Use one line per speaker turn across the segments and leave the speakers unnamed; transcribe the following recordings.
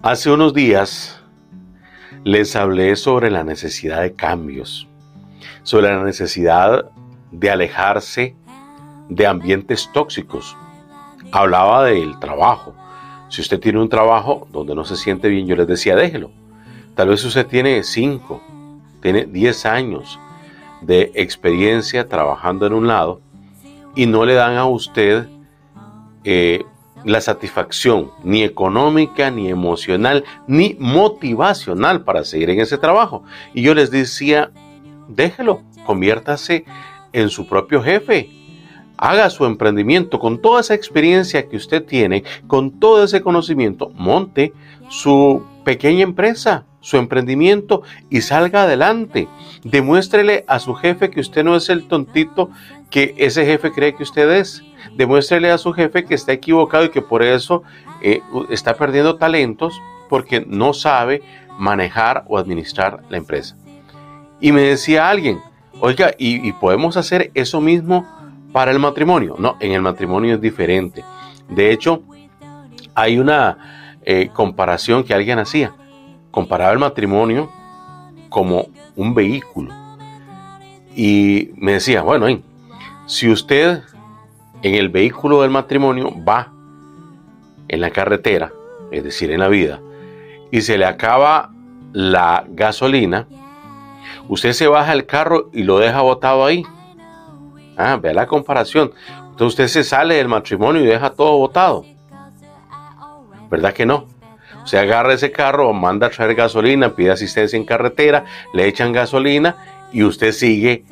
Hace unos días les hablé sobre la necesidad de cambios, sobre la necesidad de alejarse de ambientes tóxicos. Hablaba del trabajo. Si usted tiene un trabajo donde no se siente bien, yo les decía, déjelo. Tal vez usted tiene 5, tiene 10 años de experiencia trabajando en un lado y no le dan a usted eh, la satisfacción ni económica, ni emocional, ni motivacional para seguir en ese trabajo. Y yo les decía, déjelo, conviértase en su propio jefe. Haga su emprendimiento con toda esa experiencia que usted tiene, con todo ese conocimiento, monte su pequeña empresa, su emprendimiento y salga adelante. Demuéstrele a su jefe que usted no es el tontito que ese jefe cree que usted es demuéstrele a su jefe que está equivocado y que por eso eh, está perdiendo talentos porque no sabe manejar o administrar la empresa. Y me decía alguien, oiga, ¿y, podemos hacer eso mismo para el matrimonio? No, en el matrimonio es diferente. De hecho, hay una eh, comparación que alguien hacía. Comparaba el matrimonio como un vehículo. Y me decía, bueno, si usted en el vehículo del matrimonio va en la carretera, es decir, en la vida, y se le acaba la gasolina, usted se baja el carro y lo deja botado ahí. Ah, vea la comparación. Entonces usted se sale del matrimonio y deja todo botado. ¿Verdad que no? Se agarra ese carro, manda a traer gasolina, pide asistencia en carretera, le echan gasolina y usted sigue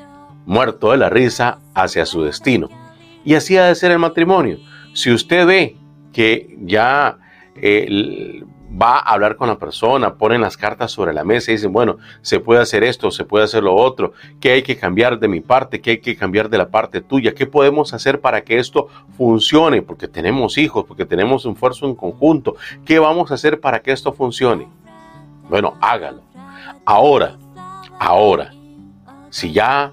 muerto de la risa hacia su destino. Y así ha de ser el matrimonio. Si usted ve que ya eh, va a hablar con la persona, ponen las cartas sobre la mesa y dicen, bueno, se puede hacer esto, se puede hacer lo otro, ¿qué hay que cambiar de mi parte? ¿Qué hay que cambiar de la parte tuya? ¿Qué podemos hacer para que esto funcione? Porque tenemos hijos, porque tenemos un esfuerzo en conjunto. ¿Qué vamos a hacer para que esto funcione? Bueno, hágalo. Ahora, ahora, si ya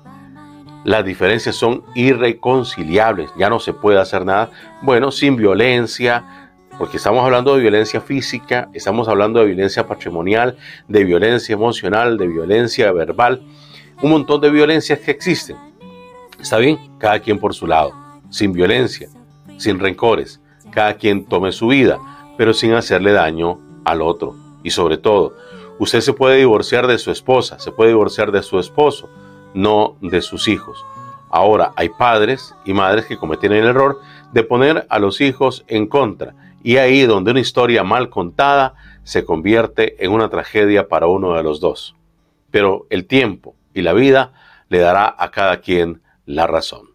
las diferencias son irreconciliables, ya no se puede hacer nada, bueno, sin violencia, porque estamos hablando de violencia física, estamos hablando de violencia patrimonial, de violencia emocional, de violencia verbal, un montón de violencias que existen. Está bien, cada quien por su lado, sin violencia, sin rencores, cada quien tome su vida, pero sin hacerle daño al otro. Y sobre todo, usted se puede divorciar de su esposa, se puede divorciar de su esposo, no de sus hijos. Ahora hay padres y madres que cometen el error de poner a los hijos en contra y ahí donde una historia mal contada se convierte en una tragedia para uno de los dos. Pero el tiempo y la vida le dará a cada quien la razón.